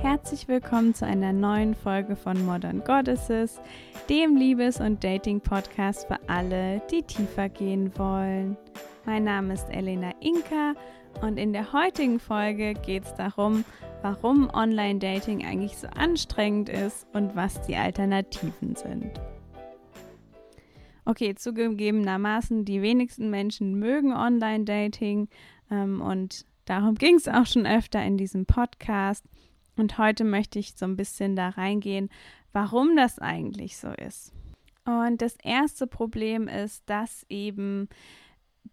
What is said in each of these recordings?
Herzlich willkommen zu einer neuen Folge von Modern Goddesses, dem Liebes- und Dating-Podcast für alle, die tiefer gehen wollen. Mein Name ist Elena Inka und in der heutigen Folge geht es darum, warum Online-Dating eigentlich so anstrengend ist und was die Alternativen sind. Okay, zugegebenermaßen, die wenigsten Menschen mögen Online-Dating ähm, und darum ging es auch schon öfter in diesem Podcast. Und heute möchte ich so ein bisschen da reingehen, warum das eigentlich so ist. Und das erste Problem ist, dass eben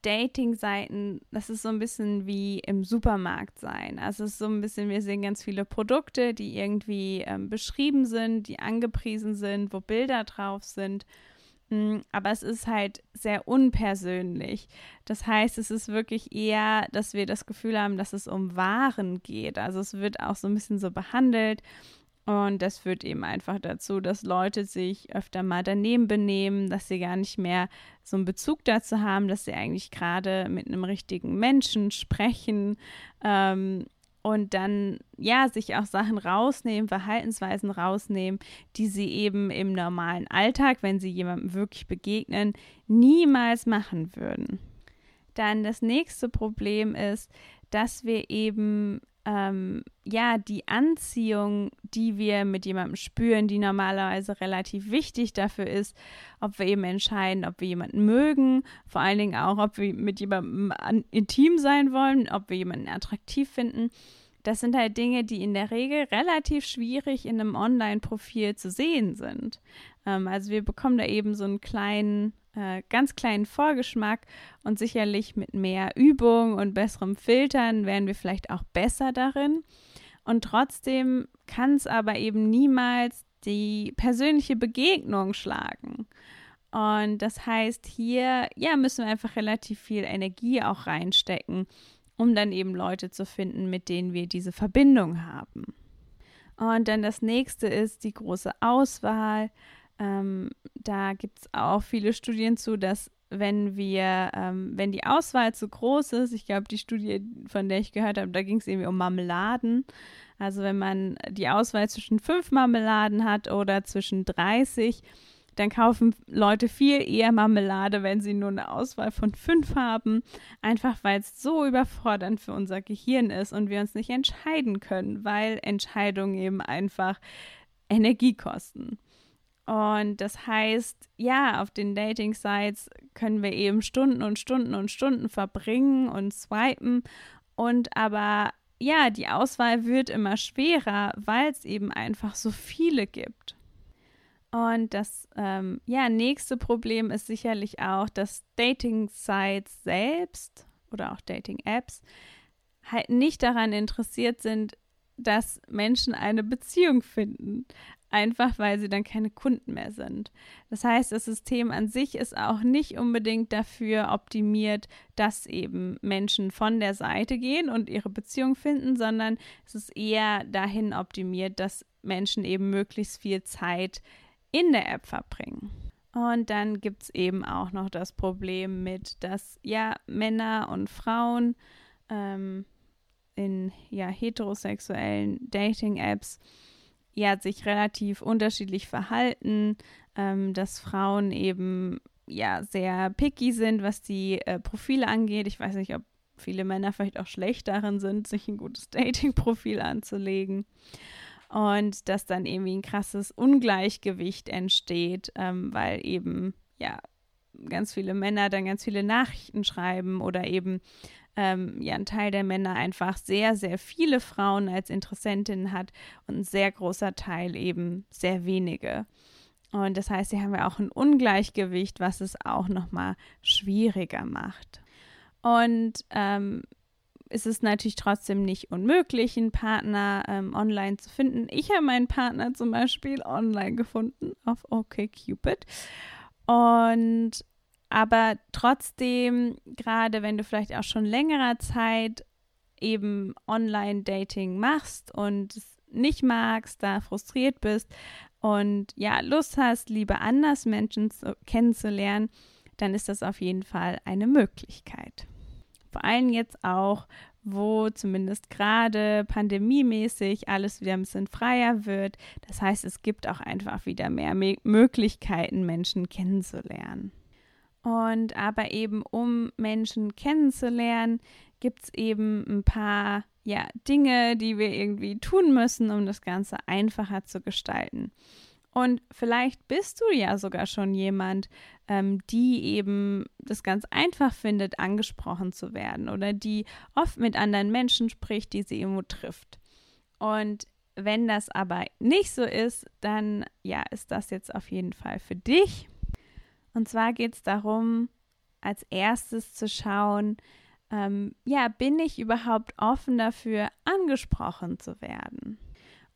Dating-Seiten, das ist so ein bisschen wie im Supermarkt sein. Also es ist so ein bisschen, wir sehen ganz viele Produkte, die irgendwie ähm, beschrieben sind, die angepriesen sind, wo Bilder drauf sind. Mm, aber es ist halt sehr unpersönlich. Das heißt, es ist wirklich eher, dass wir das Gefühl haben, dass es um Waren geht. Also es wird auch so ein bisschen so behandelt. Und das führt eben einfach dazu, dass Leute sich öfter mal daneben benehmen, dass sie gar nicht mehr so einen Bezug dazu haben, dass sie eigentlich gerade mit einem richtigen Menschen sprechen. Ähm, und dann ja sich auch Sachen rausnehmen, Verhaltensweisen rausnehmen, die sie eben im normalen Alltag, wenn sie jemandem wirklich begegnen, niemals machen würden. Dann das nächste Problem ist, dass wir eben ähm, ja die Anziehung, die wir mit jemandem spüren, die normalerweise relativ wichtig dafür ist, ob wir eben entscheiden, ob wir jemanden mögen, vor allen Dingen auch, ob wir mit jemandem intim sein wollen, ob wir jemanden attraktiv finden. Das sind halt Dinge, die in der Regel relativ schwierig in einem Online-Profil zu sehen sind. Ähm, also wir bekommen da eben so einen kleinen äh, ganz kleinen Vorgeschmack und sicherlich mit mehr Übung und besserem Filtern wären wir vielleicht auch besser darin. Und trotzdem kann es aber eben niemals die persönliche Begegnung schlagen. Und das heißt, hier ja, müssen wir einfach relativ viel Energie auch reinstecken, um dann eben Leute zu finden, mit denen wir diese Verbindung haben. Und dann das nächste ist die große Auswahl. Ähm, da gibt es auch viele Studien zu, dass wenn wir, ähm, wenn die Auswahl zu groß ist, ich glaube, die Studie, von der ich gehört habe, da ging es irgendwie um Marmeladen. Also wenn man die Auswahl zwischen fünf Marmeladen hat oder zwischen 30, dann kaufen Leute viel eher Marmelade, wenn sie nur eine Auswahl von fünf haben, einfach weil es so überfordernd für unser Gehirn ist und wir uns nicht entscheiden können, weil Entscheidungen eben einfach Energie kosten. Und das heißt, ja, auf den Dating-Sites können wir eben Stunden und Stunden und Stunden verbringen und swipen. Und aber ja, die Auswahl wird immer schwerer, weil es eben einfach so viele gibt. Und das ähm, ja, nächste Problem ist sicherlich auch, dass Dating-Sites selbst oder auch Dating-Apps halt nicht daran interessiert sind, dass Menschen eine Beziehung finden einfach weil sie dann keine Kunden mehr sind. Das heißt, das System an sich ist auch nicht unbedingt dafür optimiert, dass eben Menschen von der Seite gehen und ihre Beziehung finden, sondern es ist eher dahin optimiert, dass Menschen eben möglichst viel Zeit in der App verbringen. Und dann gibt es eben auch noch das Problem mit, dass ja Männer und Frauen ähm, in ja heterosexuellen Dating-Apps ja sich relativ unterschiedlich verhalten, ähm, dass Frauen eben ja sehr picky sind, was die äh, Profile angeht. Ich weiß nicht, ob viele Männer vielleicht auch schlecht darin sind, sich ein gutes Dating-Profil anzulegen. Und dass dann irgendwie ein krasses Ungleichgewicht entsteht, ähm, weil eben ja ganz viele Männer dann ganz viele Nachrichten schreiben oder eben ähm, ja ein Teil der Männer einfach sehr, sehr viele Frauen als Interessentinnen hat und ein sehr großer Teil eben sehr wenige. Und das heißt, hier haben wir auch ein Ungleichgewicht, was es auch nochmal schwieriger macht. Und ähm, es ist natürlich trotzdem nicht unmöglich, einen Partner ähm, online zu finden. Ich habe meinen Partner zum Beispiel online gefunden auf OkCupid. Und aber trotzdem, gerade wenn du vielleicht auch schon längerer Zeit eben Online-Dating machst und es nicht magst, da frustriert bist und ja, Lust hast, lieber anders Menschen zu, kennenzulernen, dann ist das auf jeden Fall eine Möglichkeit. Vor allem jetzt auch, wo zumindest gerade pandemiemäßig alles wieder ein bisschen freier wird. Das heißt, es gibt auch einfach wieder mehr Möglichkeiten, Menschen kennenzulernen. Und aber eben um Menschen kennenzulernen, gibt es eben ein paar ja, Dinge, die wir irgendwie tun müssen, um das Ganze einfacher zu gestalten. Und vielleicht bist du ja sogar schon jemand, ähm, die eben das ganz einfach findet, angesprochen zu werden oder die oft mit anderen Menschen spricht, die sie irgendwo trifft. Und wenn das aber nicht so ist, dann ja, ist das jetzt auf jeden Fall für dich. Und zwar geht es darum, als erstes zu schauen, ähm, ja, bin ich überhaupt offen dafür, angesprochen zu werden?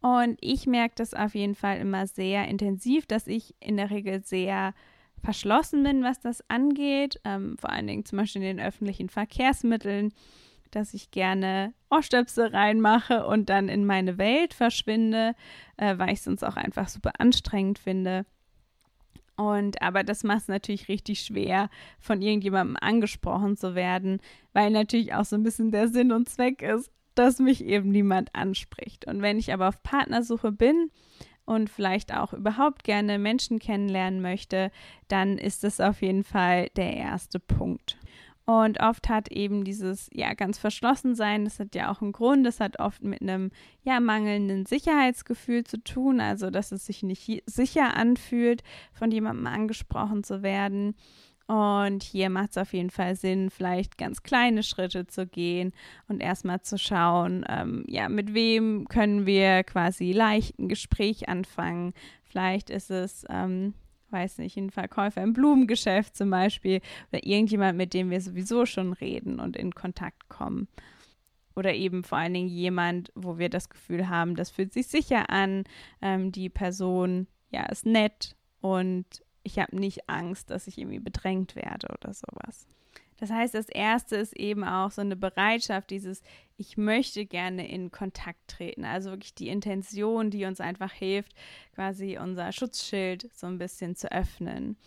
Und ich merke das auf jeden Fall immer sehr intensiv, dass ich in der Regel sehr verschlossen bin, was das angeht. Ähm, vor allen Dingen zum Beispiel in den öffentlichen Verkehrsmitteln, dass ich gerne Ohrstöpsel reinmache und dann in meine Welt verschwinde, äh, weil ich es sonst auch einfach super anstrengend finde. Und aber das macht es natürlich richtig schwer, von irgendjemandem angesprochen zu werden, weil natürlich auch so ein bisschen der Sinn und Zweck ist, dass mich eben niemand anspricht. Und wenn ich aber auf Partnersuche bin und vielleicht auch überhaupt gerne Menschen kennenlernen möchte, dann ist das auf jeden Fall der erste Punkt. Und oft hat eben dieses ja ganz verschlossen sein, das hat ja auch einen Grund, das hat oft mit einem ja mangelnden Sicherheitsgefühl zu tun, also dass es sich nicht sicher anfühlt, von jemandem angesprochen zu werden. Und hier macht es auf jeden Fall Sinn, vielleicht ganz kleine Schritte zu gehen und erstmal zu schauen, ähm, ja, mit wem können wir quasi leicht ein Gespräch anfangen. Vielleicht ist es, ähm, weiß nicht, ein Verkäufer im Blumengeschäft zum Beispiel oder irgendjemand, mit dem wir sowieso schon reden und in Kontakt kommen. Oder eben vor allen Dingen jemand, wo wir das Gefühl haben, das fühlt sich sicher an, ähm, die Person, ja, ist nett und ich habe nicht Angst, dass ich irgendwie bedrängt werde oder sowas. Das heißt, das erste ist eben auch so eine Bereitschaft, dieses Ich möchte gerne in Kontakt treten. Also wirklich die Intention, die uns einfach hilft, quasi unser Schutzschild so ein bisschen zu öffnen.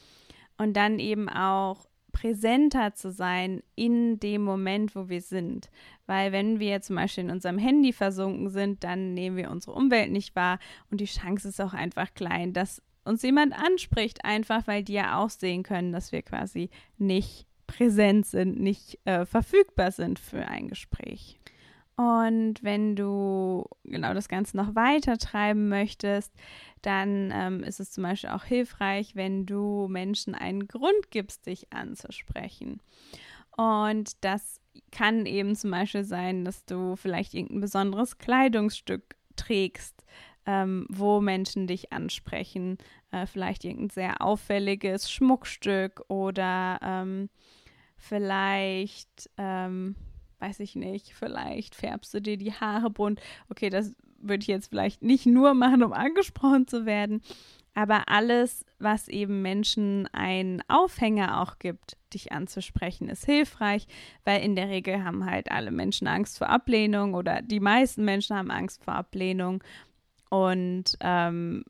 Und dann eben auch präsenter zu sein in dem Moment, wo wir sind. Weil wenn wir zum Beispiel in unserem Handy versunken sind, dann nehmen wir unsere Umwelt nicht wahr und die Chance ist auch einfach klein, dass uns jemand anspricht, einfach weil die ja auch sehen können, dass wir quasi nicht präsent sind, nicht äh, verfügbar sind für ein Gespräch. Und wenn du genau das Ganze noch weiter treiben möchtest, dann ähm, ist es zum Beispiel auch hilfreich, wenn du Menschen einen Grund gibst, dich anzusprechen. Und das kann eben zum Beispiel sein, dass du vielleicht irgendein besonderes Kleidungsstück trägst, ähm, wo Menschen dich ansprechen. Äh, vielleicht irgendein sehr auffälliges Schmuckstück oder ähm, vielleicht, ähm, weiß ich nicht, vielleicht färbst du dir die Haare bunt. Okay, das würde ich jetzt vielleicht nicht nur machen, um angesprochen zu werden, aber alles, was eben Menschen einen Aufhänger auch gibt, dich anzusprechen, ist hilfreich, weil in der Regel haben halt alle Menschen Angst vor Ablehnung oder die meisten Menschen haben Angst vor Ablehnung und ähm,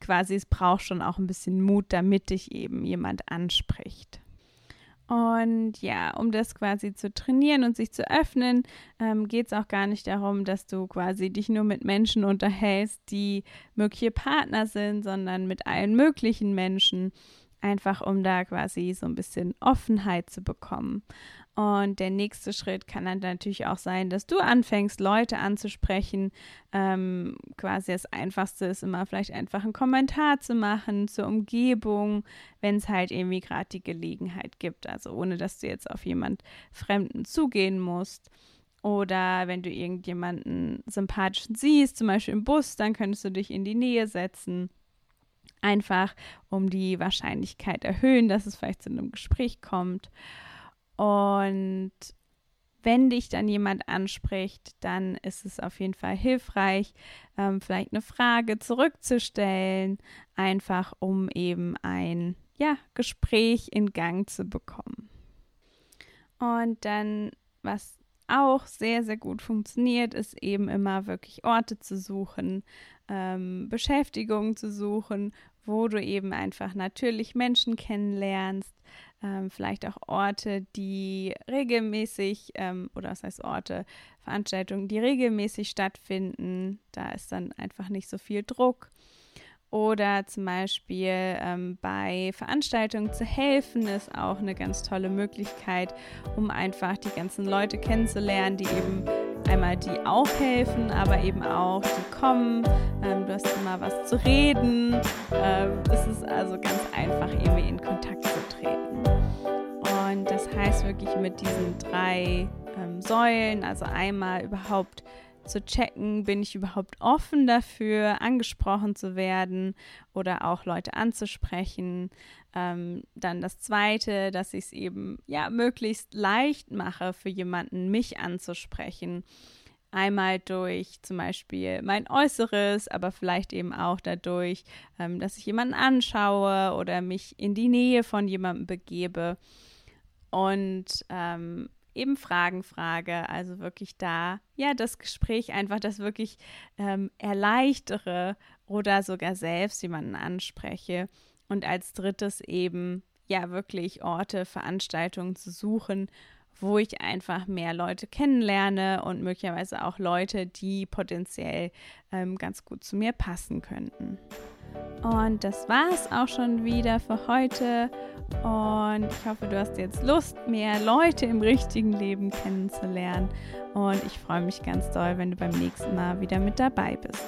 quasi es braucht schon auch ein bisschen Mut, damit dich eben jemand anspricht. Und ja, um das quasi zu trainieren und sich zu öffnen, ähm, geht es auch gar nicht darum, dass du quasi dich nur mit Menschen unterhältst, die mögliche Partner sind, sondern mit allen möglichen Menschen, einfach um da quasi so ein bisschen Offenheit zu bekommen. Und der nächste Schritt kann dann natürlich auch sein, dass du anfängst, Leute anzusprechen. Ähm, quasi das Einfachste ist immer vielleicht einfach einen Kommentar zu machen zur Umgebung, wenn es halt irgendwie gerade die Gelegenheit gibt. Also ohne, dass du jetzt auf jemand Fremden zugehen musst. Oder wenn du irgendjemanden sympathischen siehst, zum Beispiel im Bus, dann könntest du dich in die Nähe setzen. Einfach um die Wahrscheinlichkeit erhöhen, dass es vielleicht zu einem Gespräch kommt. Und wenn dich dann jemand anspricht, dann ist es auf jeden Fall hilfreich, ähm, vielleicht eine Frage zurückzustellen, einfach um eben ein ja, Gespräch in Gang zu bekommen. Und dann, was auch sehr, sehr gut funktioniert, ist eben immer wirklich Orte zu suchen, ähm, Beschäftigungen zu suchen, wo du eben einfach natürlich Menschen kennenlernst, ähm, vielleicht auch Orte, die regelmäßig, ähm, oder was heißt Orte, Veranstaltungen, die regelmäßig stattfinden. Da ist dann einfach nicht so viel Druck. Oder zum Beispiel ähm, bei Veranstaltungen zu helfen, ist auch eine ganz tolle Möglichkeit, um einfach die ganzen Leute kennenzulernen, die eben einmal die auch helfen, aber eben auch die kommen. Ähm, du hast immer was zu reden. Ähm, es ist also ganz einfach, irgendwie in Kontakt zu treten. Und das heißt wirklich mit diesen drei ähm, Säulen, also einmal überhaupt zu checken, bin ich überhaupt offen dafür, angesprochen zu werden oder auch Leute anzusprechen. Ähm, dann das Zweite, dass ich es eben ja möglichst leicht mache für jemanden, mich anzusprechen. Einmal durch zum Beispiel mein Äußeres, aber vielleicht eben auch dadurch, ähm, dass ich jemanden anschaue oder mich in die Nähe von jemandem begebe. Und ähm, eben Fragen frage. Also wirklich da, ja, das Gespräch einfach, das wirklich ähm, erleichtere oder sogar selbst jemanden anspreche. Und als drittes eben, ja, wirklich Orte, Veranstaltungen zu suchen, wo ich einfach mehr Leute kennenlerne und möglicherweise auch Leute, die potenziell ähm, ganz gut zu mir passen könnten. Und das war es auch schon wieder für heute. Und ich hoffe, du hast jetzt Lust, mehr Leute im richtigen Leben kennenzulernen. Und ich freue mich ganz doll, wenn du beim nächsten Mal wieder mit dabei bist.